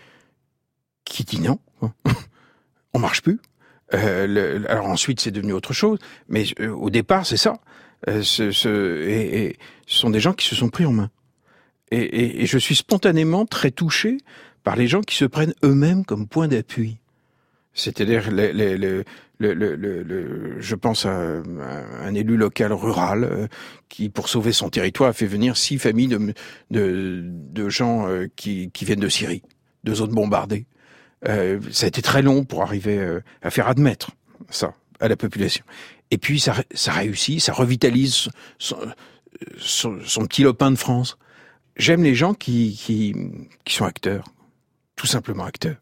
qui dit non on marche plus. Euh, alors ensuite c'est devenu autre chose mais euh, au départ c'est ça. Euh, ce, ce, et ce sont des gens qui se sont pris en main. Et, je suis spontanément très touché par les gens qui se prennent eux-mêmes comme point d'appui. C'est-à-dire, je pense à, un élu local rural euh, qui, pour sauver son territoire, a fait venir six familles de, gens euh, qui, viennent de Syrie, de zones bombardées. Euh, ça a été très long pour arriver à faire admettre ça à la population. Et puis ça, ça réussit, ça revitalise son, son petit lopin de France j'aime les gens qui, sont acteurs, tout simplement acteurs,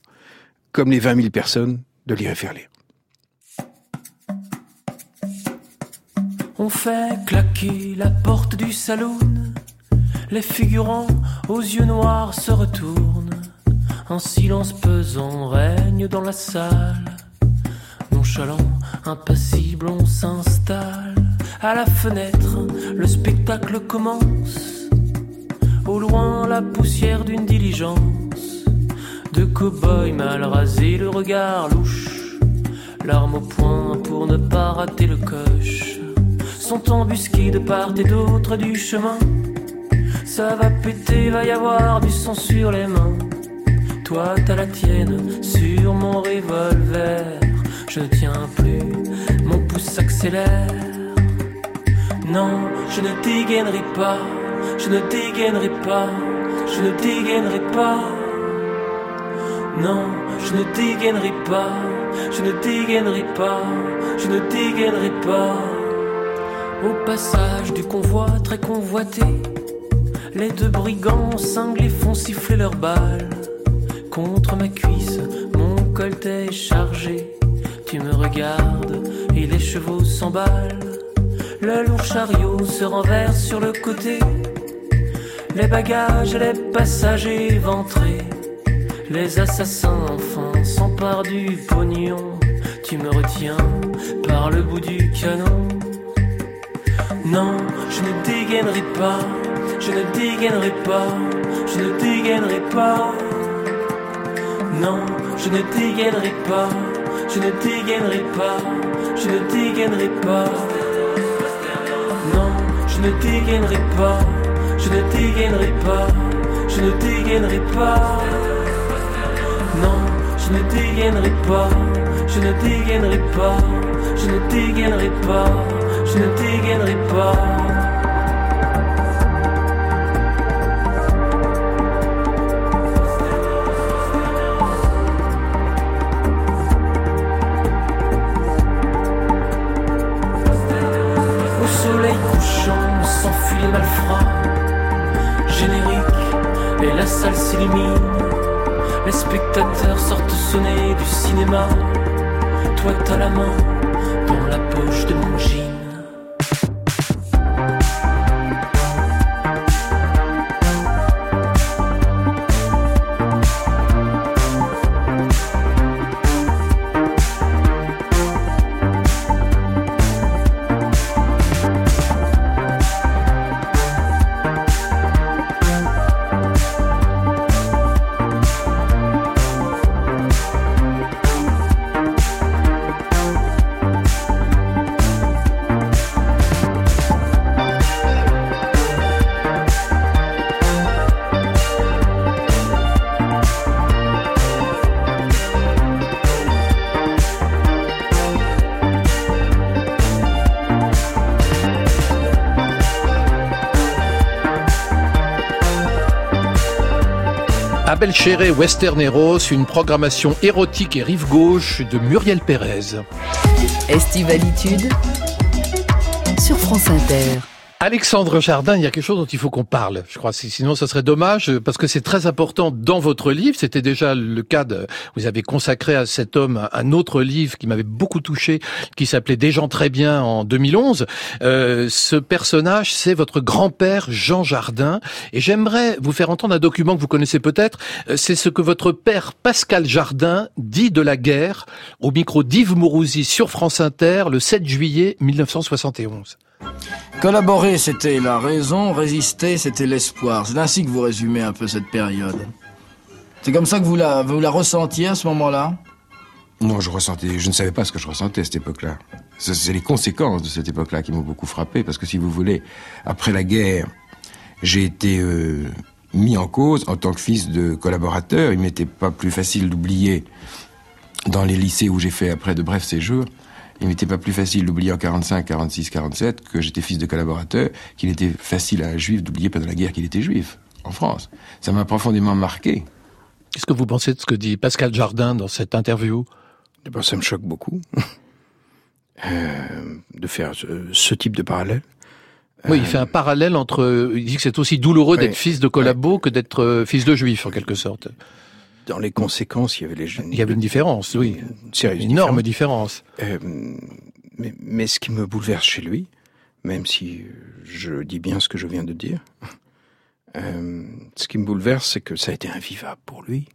comme les 20 000 personnes de lire. On fait claquer la porte du saloon, les figurants aux yeux noirs se retournent, un silence pesant règne dans la salle. nonchalant, impassible, on s'installe. À la fenêtre, le spectacle commence. Au loin, la poussière d'une diligence. De cow-boy mal rasé, le regard louche. L'arme au poing pour ne pas rater le coche. Sont embusqués de part et d'autre du chemin. Ça va péter, va y avoir du sang sur les mains. Toi, t'as la tienne sur mon revolver. Je ne tiens plus, mon pouce s'accélère. Non, je ne dégainerai pas, je ne dégainerai pas, je ne dégainerai pas. Non, je ne dégainerai pas, je ne dégainerai pas, je ne dégainerai pas. Au passage du convoi très convoité, les deux brigands cinglés font siffler leurs balles. Contre ma cuisse, mon collet est chargé. Tu me regardes et les chevaux s'emballent. Le lourd chariot se renverse sur le côté. Les bagages les passagers ventrés. Les assassins enfin s'emparent du pognon. Tu me retiens par le bout du canon. Non, je ne dégainerai pas, je ne dégainerai pas, je ne dégainerai pas. Non, je ne dégainerai pas, je ne dégainerai pas, je ne dégainerai pas. Non, je ne dégainerai pas, je ne dégainerai pas, je ne dégainerai pas. Non, je ne dégainerai pas, je ne dégainerai pas, je ne dégainerai pas, je ne dégainerai pas. Au soleil couchant s'enfuit les malfrats. Et la salle s'illumine. Les spectateurs sortent sonner du cinéma. Toi t'as la main dans la poche de mon jean. Abel Chéré, Western Eros, une programmation érotique et rive gauche de Muriel Pérez. Estivalitude sur France Inter. Alexandre Jardin, il y a quelque chose dont il faut qu'on parle. Je crois, sinon ça serait dommage parce que c'est très important dans votre livre. C'était déjà le cas de, vous avez consacré à cet homme un autre livre qui m'avait beaucoup touché, qui s'appelait Des gens très bien en 2011. Euh, ce personnage, c'est votre grand-père Jean Jardin, et j'aimerais vous faire entendre un document que vous connaissez peut-être. Euh, C'est ce que votre père Pascal Jardin dit de la guerre au micro d'Yves Mourouzi sur France Inter le 7 juillet 1971. Collaborer, c'était la raison, résister, c'était l'espoir. C'est ainsi que vous résumez un peu cette période. C'est comme ça que vous la, vous ressentiez à ce moment-là? Non, je ressentais, je ne savais pas ce que je ressentais à cette époque-là. C'est c'est les conséquences de cette époque-là qui m'ont beaucoup frappé, parce que si vous voulez, après la guerre, j'ai été euh, mis en cause en tant que fils de collaborateur. Il m'était pas plus facile d'oublier dans les lycées où j'ai fait après de brefs séjours. Il m'était pas plus facile d'oublier en 45, 46, 47 que j'étais fils de collaborateur, qu'il était facile à un juif d'oublier pendant la guerre qu'il était juif en France. Ça m'a profondément marqué. Qu'est-ce que vous pensez de ce que dit Pascal Jardin dans cette interview? Eh ben, ça me choque beaucoup euh, de faire ce, ce type de parallèle. Oui, il fait un parallèle entre. Il dit que c'est aussi douloureux Ouais, d'être fils de collabo que d'être euh, fils de juif, en quelque sorte. Dans les conséquences, il y avait les Il y avait une différence, oui. Une sérieuse Une énorme différence. Euh, mais, mais ce qui me bouleverse chez lui, même si je dis bien ce que je viens de dire, euh, ce qui me bouleverse, c'est que ça a été invivable pour lui.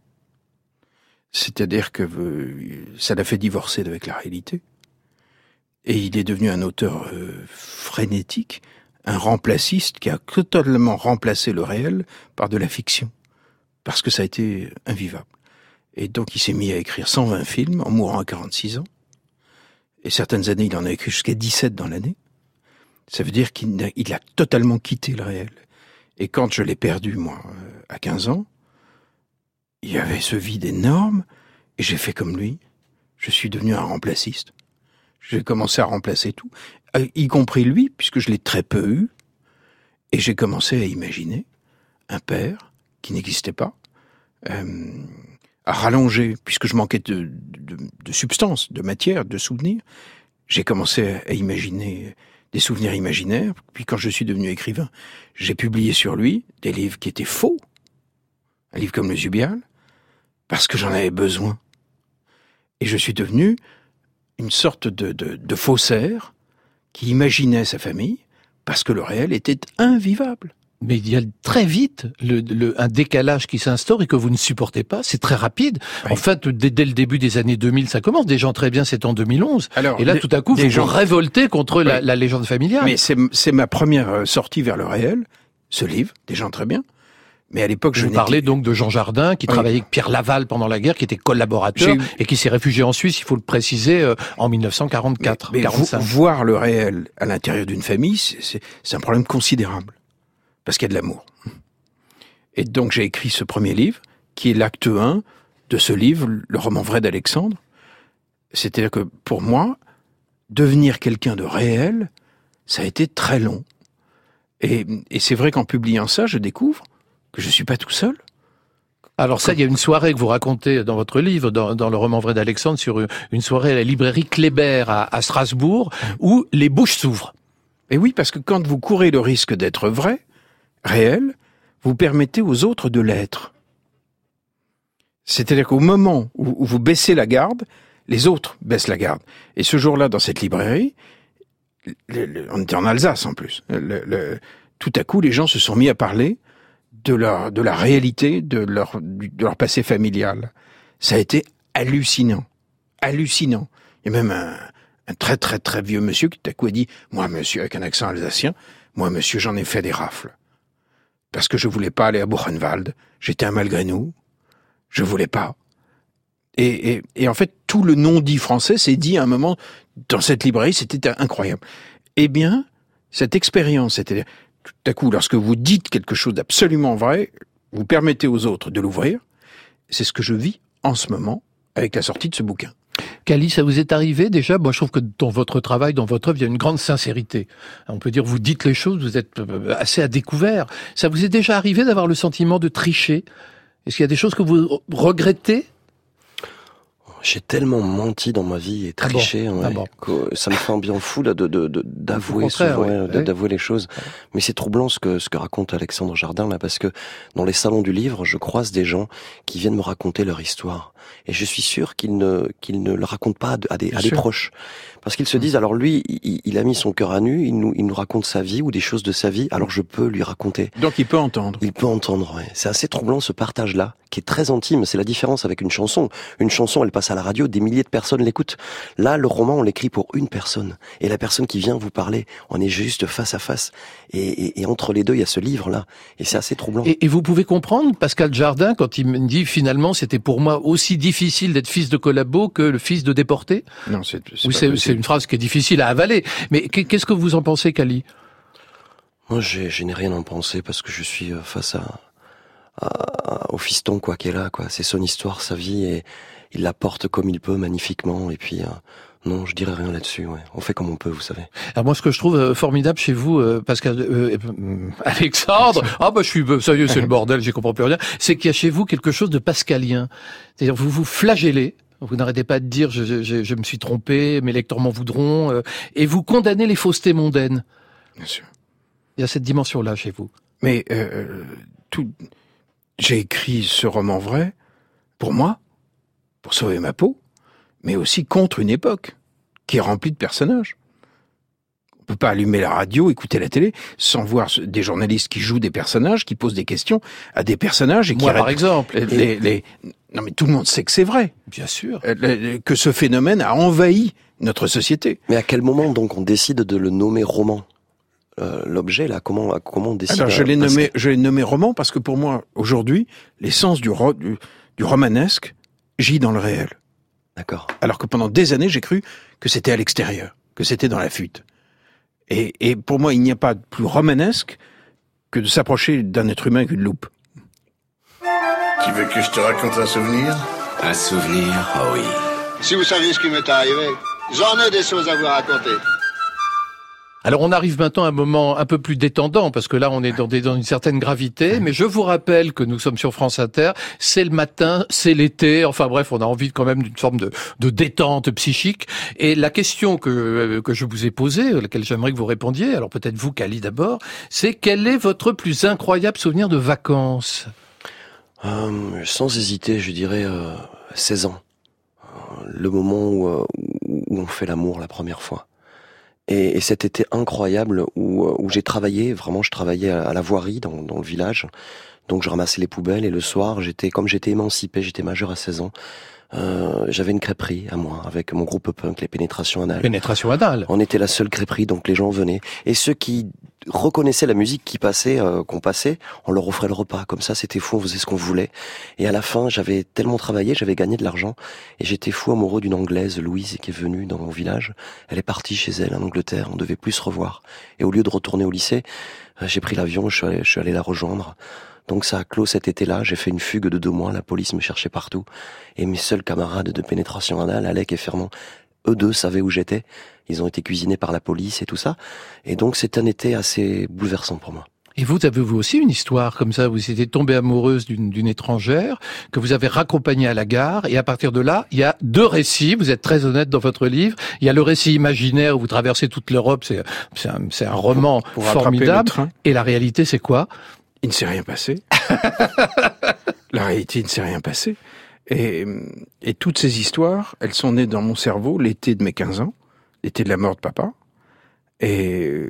C'est-à-dire que euh, ça l'a fait divorcer avec la réalité. Et il est devenu un auteur euh, frénétique, un remplaciste qui a totalement remplacé le réel par de la fiction. Parce que ça a été invivable. Et donc il s'est mis à écrire 120 films en mourant à 46 ans. Et certaines années, il en a écrit jusqu'à 17 dans l'année. Ça veut dire qu'il a, totalement quitté le réel. Et quand je l'ai perdu, moi, euh, à 15 ans, il y avait ce vide énorme, et j'ai fait comme lui. Je suis devenu un remplaciste. J'ai commencé à remplacer tout, euh, y compris lui, puisque je l'ai très peu eu, et j'ai commencé à imaginer un père qui n'existait pas, euh, à rallonger, puisque je manquais de, substance, de matière, de souvenirs. J'ai commencé à imaginer des souvenirs imaginaires. Puis quand je suis devenu écrivain, j'ai publié sur lui des livres qui étaient faux. Un livre comme Le Zubial, parce que j'en avais besoin. Et je suis devenu une sorte de faussaire qui imaginait sa famille parce que le réel était invivable. Mais il y a très vite le, le, un décalage qui s'instaure et que vous ne supportez pas. C'est très rapide. Oui. En fait, dès, dès, le début des années 2000, ça commence. Des gens très bien, c'est en 2011. Alors, et là, des, tout à coup, vous gens... vous révoltez contre oui. la, la, légende familiale. Mais c'est ma première euh, sortie vers le réel, ce livre, Des gens très bien. Mais à l'époque, je Vous parlez donc de Jean Jardin, qui oui. travaillait avec Pierre Laval pendant la guerre, qui était collaborateur et qui s'est réfugié en Suisse, il faut le préciser, euh, en 1944. Mais, mais voir le réel à l'intérieur d'une famille, c'est un problème considérable parce qu'il y a de l'amour. Et donc j'ai écrit ce premier livre, qui est l'acte 1 de ce livre, le roman vrai d'Alexandre. C'est-à-dire que pour moi, devenir quelqu'un de réel, ça a été très long. Et, et c'est vrai qu'en publiant ça, je découvre que je suis pas tout seul. Alors ça, il y a une soirée que vous racontez dans votre livre, dans, dans le roman vrai d'Alexandre, sur une soirée à la librairie Kléber à, à Strasbourg, où les bouches s'ouvrent. Et oui, parce que quand vous courez le risque d'être vrai, réel, vous permettez aux autres de l'être. C'est-à-dire qu'au moment où vous baissez la garde, les autres baissent la garde. Et ce jour-là, dans cette librairie, on était en Alsace en plus, tout à coup, les gens se sont mis à parler de leur de la réalité de leur de leur passé familial. Ça a été hallucinant, hallucinant. Il y a même un très très très vieux monsieur qui tout à coup a dit moi monsieur avec un accent alsacien, moi monsieur j'en ai fait des rafles parce que je voulais pas aller à Buchenwald. J'étais un malgré nous. Je voulais pas. Et, et, en fait, tout le non-dit français s'est dit à un moment dans cette librairie, c'était incroyable. Eh bien, cette expérience, c'est-à-dire tout à coup, lorsque vous dites quelque chose d'absolument vrai, vous permettez aux autres de l'ouvrir. C'est ce que je vis en ce moment avec la sortie de ce bouquin. Cali, ça vous est arrivé déjà? Moi, je trouve que dans votre travail, dans votre œuvre, il y a une grande sincérité. On peut dire, vous dites les choses, vous êtes euh, assez à découvert. Ça vous est déjà arrivé d'avoir le sentiment de tricher? Est-ce qu'il y a des choses que vous regrettez? J'ai tellement menti dans ma vie et triché, ah bon, ouais, ah bon. que ça me fait un bien fou là, de, de, de d'avouer ouais. d'avouer les choses. Mais c'est troublant ce que ce que raconte Alexandre Jardin là, parce que dans les salons du livre, je croise des gens qui viennent me raconter leur histoire, et je suis sûr qu'ils ne qu'ils ne le racontent pas à, des, à des proches parce qu'ils se disent alors lui il, il, a mis son cœur à nu, il nous il nous raconte sa vie ou des choses de sa vie, alors je peux lui raconter. Donc il peut entendre. Il peut entendre. Ouais. C'est assez troublant ce partage là qui est très intime. C'est la différence avec une chanson. Une chanson elle passe à la radio, des milliers de personnes l'écoutent. Là le roman on l'écrit pour une personne et la personne qui vient vous parler, on est juste face à face et, et, et entre les deux il y a ce livre là et c'est assez troublant. Et, et, vous pouvez comprendre Pascal Jardin quand il me dit finalement c'était pour moi aussi difficile d'être fils de collabo que le fils de déporté. Non c'est c'est une phrase qui est difficile à avaler. Mais qu'est-ce que vous en pensez, Kali? Moi, je n'ai rien à en penser parce que je suis euh, face à, à, au fiston quoi qui est là. quoi. C'est son histoire, sa vie, et il la porte comme il peut, magnifiquement. Et puis, euh, non, je dirais rien là-dessus. Ouais. On fait comme on peut, vous savez. Alors moi, ce que je trouve euh, formidable chez vous, euh, Pascal, euh, Alexandre, ah bah je suis sérieux, c'est le bordel, j'y comprends plus rien. C'est qu'il y a chez vous quelque chose de pascalien. C'est-à-dire vous vous flagellez vous n'arrêtez pas de dire je, je, je, me suis trompé, mes lecteurs m'en voudront, euh, et vous condamnez les faussetés mondaines. Bien sûr. Il y a cette dimension-là chez vous. Mais euh, tout, j'ai écrit ce roman vrai pour moi, pour sauver ma peau, mais aussi contre une époque qui est remplie de personnages. On peut pas allumer la radio, écouter la télé, sans voir des journalistes qui jouent des personnages, qui posent des questions à des personnages et qui Moi, par exemple. les, les... Non, mais tout le monde sait que c'est vrai. Bien sûr. Euh, que ce phénomène a envahi notre société. Mais à quel moment donc on décide de le nommer roman? Euh, L'objet là, comment comment on décide Alors je l'ai nommé, je l'ai nommé roman parce que pour moi aujourd'hui, l'essence du, ro- du du romanesque gît dans le réel. D'accord. Alors que pendant des années, j'ai cru que c'était à l'extérieur, que c'était dans la fuite. Et, et pour moi, il n'y a pas de plus romanesque que de s'approcher d'un être humain avec une loupe. Tu veux que je te raconte un souvenir? Un souvenir, oh oui. Si vous saviez ce qui m'est arrivé, j'en ai des choses à vous raconter. Alors on arrive maintenant à un moment un peu plus détendant parce que là on est dans, des- dans une certaine gravité. Mais je vous rappelle que nous sommes sur France Inter. C'est le matin, c'est l'été. Enfin bref, on a envie quand même d'une forme de, de détente psychique. Et la question que euh, que je vous ai posée, à laquelle j'aimerais que vous répondiez, alors peut-être vous, Cali d'abord, c'est quel est votre plus incroyable souvenir de vacances? Euh, sans hésiter, je dirais euh, 16 ans. Euh, Le moment où, euh, où on fait l'amour la première fois. Et, et cet été incroyable où, euh, où j'ai travaillé, vraiment je travaillais à, la voirie dans, dans le village. Donc je ramassais les poubelles et le soir, j'étais comme j'étais émancipé, j'étais majeur à 16 ans. Euh, j'avais une crêperie à moi avec mon groupe punk, les pénétrations anales. Pénétration anale. On était la seule crêperie, donc les gens venaient. Et ceux qui reconnaissaient la musique qui passait, euh, qu'on passait, on leur offrait le repas. Comme ça, c'était fou, on faisait ce qu'on voulait. Et à la fin, j'avais tellement travaillé, j'avais gagné de l'argent, et j'étais fou amoureux d'une Anglaise, Louise, qui est venue dans mon village. Elle est partie chez elle en Angleterre, on devait plus se revoir. Et au lieu de retourner au lycée, euh, j'ai pris l'avion, je suis allé, je suis allé la rejoindre. Donc ça a clos cet été-là, j'ai fait une fugue de deux mois, la police me cherchait partout, et mes seuls camarades de pénétration anale, Alec et Fernand, eux deux savaient où j'étais, ils ont été cuisinés par la police et tout ça, et donc c'est un été assez bouleversant pour moi. Et vous avez vous aussi une histoire comme ça, vous étiez tombée amoureuse d'une d'une étrangère que vous avez raccompagnée à la gare et à partir de là, il y a deux récits, vous êtes très honnête dans votre livre, il y a le récit imaginaire où vous traversez toute l'Europe, c'est c'est un, c'est un roman pour formidable et la réalité c'est quoi? Il ne s'est rien passé. La réalité, il ne s'est rien passé. Et, et toutes ces histoires, elles sont nées dans mon cerveau l'été de mes 15 ans, l'été de la mort de papa, et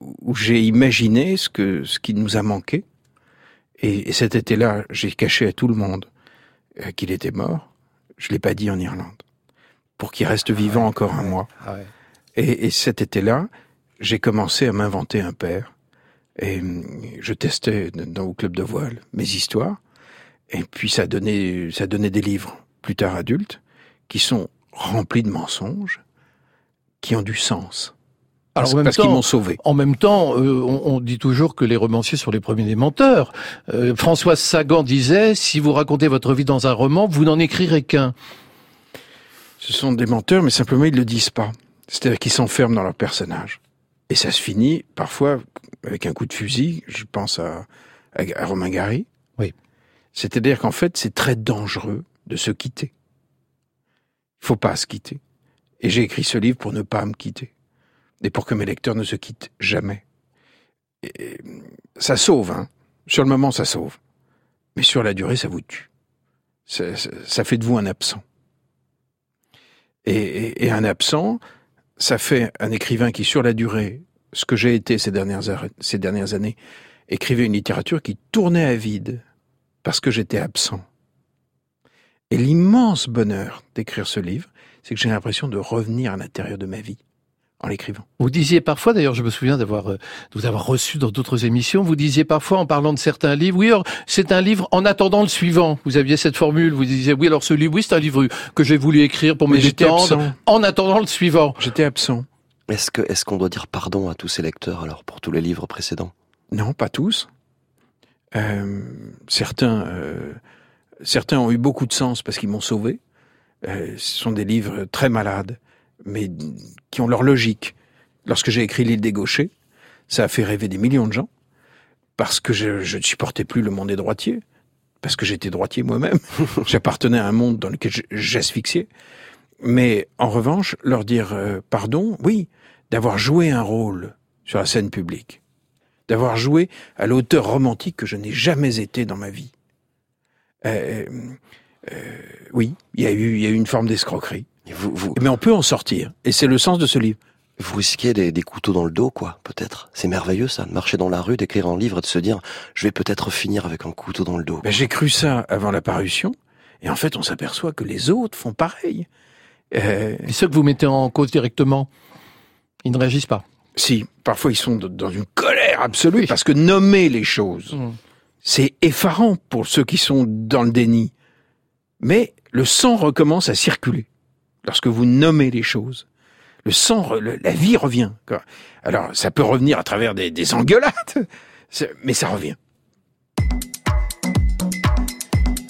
où j'ai imaginé ce que ce qui nous a manqué. Et, et cet été-là, j'ai caché à tout le monde euh, qu'il était mort. Je l'ai pas dit en Irlande, pour qu'il reste vivant encore un mois. Et, et cet été-là, j'ai commencé à m'inventer un père. Et hum, je testais dans au club de voile mes histoires. Et puis ça donnait, ça donnait des livres, plus tard adultes, qui sont remplis de mensonges, qui ont du sens. Parce, en même parce qu'ils m'ont sauvé. En même temps, euh, on, on dit toujours que les romanciers sont les premiers des menteurs. Euh, Françoise Sagan disait si vous racontez votre vie dans un roman, vous n'en écrirez qu'un. Ce sont des menteurs, mais simplement ils le disent pas. C'est-à-dire qu'ils s'enferment dans leur personnage. Et ça se finit parfois avec un coup de fusil. Je pense à, à, à Romain Gary. Oui. C'est-à-dire qu'en fait, c'est très dangereux de se quitter. Il faut pas se quitter. Et j'ai écrit ce livre pour ne pas me quitter. Et pour que mes lecteurs ne se quittent jamais. Et ça sauve, hein. Sur le moment, ça sauve. Mais sur la durée, ça vous tue. Ça, ça- ça fait de vous un absent. Et, et- et un absent, ça fait un écrivain qui, sur la durée, ce que j'ai été ces dernières, ces dernières années, écrivait une littérature qui tournait à vide parce que j'étais absent. Et l'immense bonheur d'écrire ce livre, c'est que j'ai l'impression de revenir à l'intérieur de ma vie en l'écrivant. Vous disiez parfois, d'ailleurs, je me souviens d'avoir euh, de vous avoir reçu dans d'autres émissions, vous disiez parfois en parlant de certains livres, oui, alors c'est un livre en attendant le suivant. Vous aviez cette formule, vous disiez, oui, alors ce livre, oui, c'est un livre que j'ai voulu écrire pour me Mais j'étais détendre, absent. en attendant le suivant. J'étais absent. Est-ce que est-ce qu'on doit dire pardon à tous ces lecteurs alors pour tous les livres précédents? Non, pas tous. Euh, certains, euh, certains ont eu beaucoup de sens parce qu'ils m'ont sauvé. Euh, ce sont des livres très malades, mais qui ont leur logique. Lorsque j'ai écrit L'île des gauchers, ça a fait rêver des millions de gens parce que je, je ne supportais plus le monde des droitiers, parce que j'étais droitier moi-même. J'appartenais à un monde dans lequel j'asphyxiais. Mais en revanche, leur dire euh, pardon, oui, d'avoir joué un rôle sur la scène publique, d'avoir joué à l'auteur romantique que je n'ai jamais été dans ma vie. Euh, euh, oui, il y a eu, il y a eu une forme d'escroquerie. Mais on peut en sortir, et c'est le sens de ce livre. Vous risquez des, des couteaux dans le dos, quoi, peut-être. C'est merveilleux, ça, de marcher dans la rue, d'écrire un livre et de se dire, je vais peut-être finir avec un couteau dans le dos. Ben, j'ai cru ça avant la parution, et en fait, on s'aperçoit que les autres font pareil. Euh... Et ceux que vous mettez en cause directement, ils ne réagissent pas. Si, parfois ils sont dans une colère absolue, parce que nommer les choses, mmh. c'est effarant pour ceux qui sont dans le déni. Mais le sang recommence à circuler lorsque vous nommez les choses le sang, la vie revient. Alors, ça peut revenir à travers des, des engueulades, mais ça revient.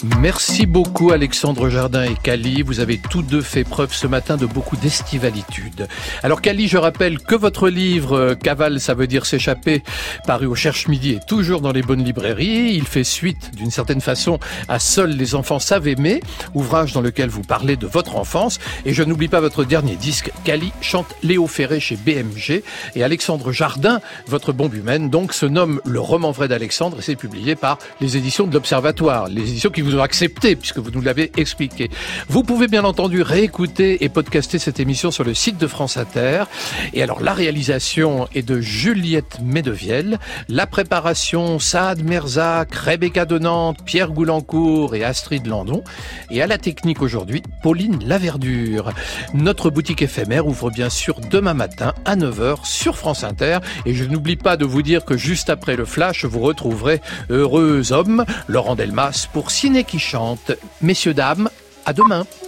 Merci beaucoup Alexandre Jardin et Cali. Vous avez tous deux fait preuve ce matin de beaucoup d'estivalitude. Alors Cali, je rappelle que votre livre euh, Cavale, ça veut dire s'échapper, paru au Cherche Midi, est toujours dans les bonnes librairies. Il fait suite d'une certaine façon à Seuls les enfants savent aimer, ouvrage dans lequel vous parlez de votre enfance. Et je n'oublie pas votre dernier disque, Cali chante Léo Ferré chez BMG. Et Alexandre Jardin, votre bombe humaine, donc se nomme Le roman vrai d'Alexandre et c'est publié par les éditions de l'Observatoire, les éditions qui vous ont accepté puisque vous nous l'avez expliqué. Vous pouvez bien entendu réécouter et podcaster cette émission sur le site de France Inter. Et alors la réalisation est de Juliette Medevielle, la préparation Saad Merzac, Rebecca de Nantes, Pierre Goulancourt et Astrid Landon. Et à la technique aujourd'hui, Pauline Laverdure. Notre boutique éphémère ouvre bien sûr demain matin à 9h sur France Inter. Et je n'oublie pas de vous dire que juste après le flash, vous retrouverez Heureux Homme, Laurent Delmas pour Ciné qui chante. Messieurs, dames, à demain.